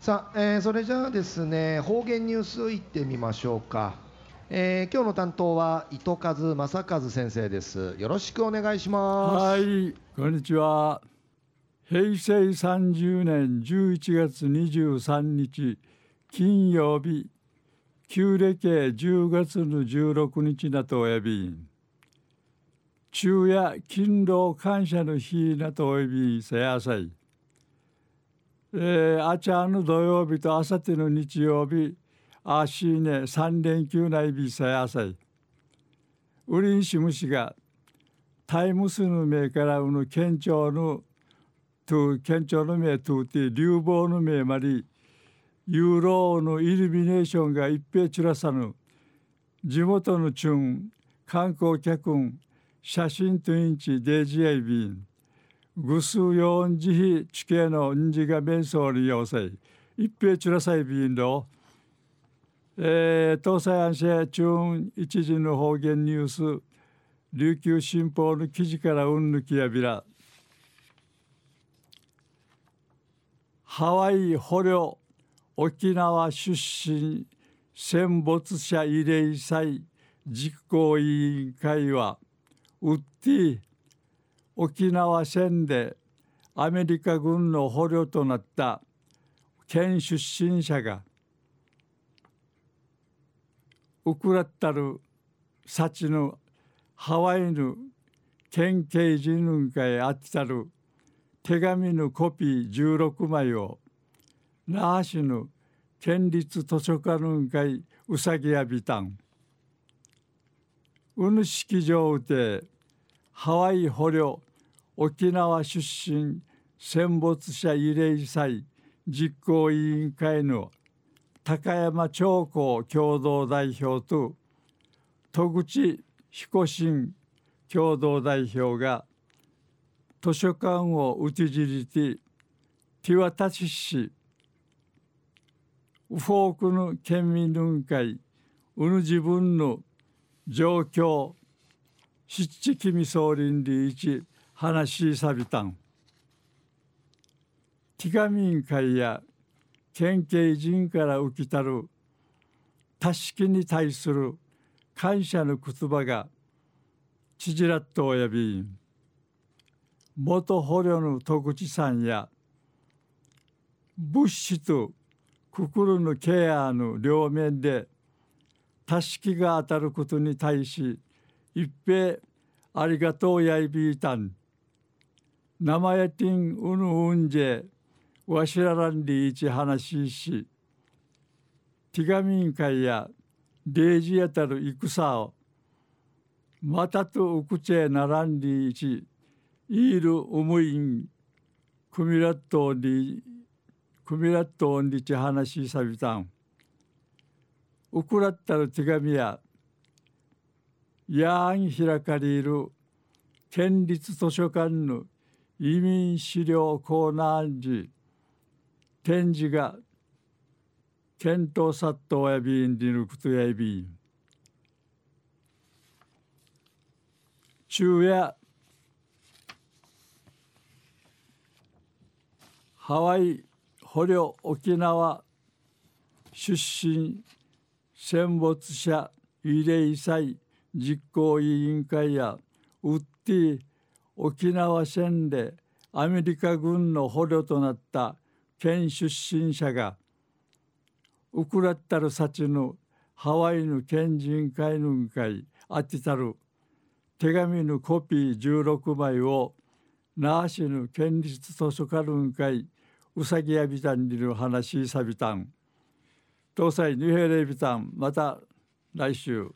さあ、えーそれじゃあですね方言ニュースいってみましょうか、えー今日の担当は糸数正和先生ですよろしくお願いしますはい、こんにちは。平成30年11月23日金曜日、旧暦10月の16日なとおやびん。昼夜勤労感謝の日なとおやびんせやさい。えー、あちゃの土曜日とあさっての日曜日、あしね3連休ないびせやさい。ウリンシムシがタイムスの目からうぬ県庁のと県庁の目とって流亡の目までユーローのイルミネーションが一平ちらさぬ地元のチュン観光客ん写真とインチデジエイビンぐすよんじひ地形のんじが面相に要塞一平ちらさいビンのえー、東西安市中一時の方言ニュース。琉球新報の記事からうんぬきやびら。ハワイ捕虜沖縄出身戦没者慰霊祭実行委員会はウッディ沖縄戦でアメリカ軍の捕虜となった県出身者がウクラッタルサチのハワイの県警人運会あったる手紙のコピー16枚を那覇市の県立図書館運会うさぎやびたん。うぬ式場でハワイ捕虜沖縄出身戦没者慰霊祭実行委員会の高山長江共同代表と戸口彦新共同代表が図書館をうちじりて手渡ししウフォークの県民運会うぬ自分の状況七君総林理一話しさびたん。ティガミン会や県警人から浮きたるたしきに対する感謝の言葉がちじらっとおやび元捕虜の戸口さんや物資と心のケアの両面でたしきが当たることに対し一平ありがとうやいびいたん。生やてんうぬうんじえわしららんりいち話しし手紙会やデージやたる戦をまたとうくちえならんりいちいる思いんくみらっとんりくみらっとんりち話しさびたん。うくらったる手紙ややんひらかりいる県立図書館の移民資料コーナー時展示が検討殺到やびんりぬくとやびん昼夜ハワイ捕虜沖縄出身戦没者慰霊祭実行委員会やウッディ沖縄戦でアメリカ軍の捕虜となった県出身者がウクラッタルサチのハワイの県人会の会あってたる手紙のコピー16枚を那覇市の県立図書館の会うさぎやびたんにる話さびたん。東西ニュヘレビタン。また来週。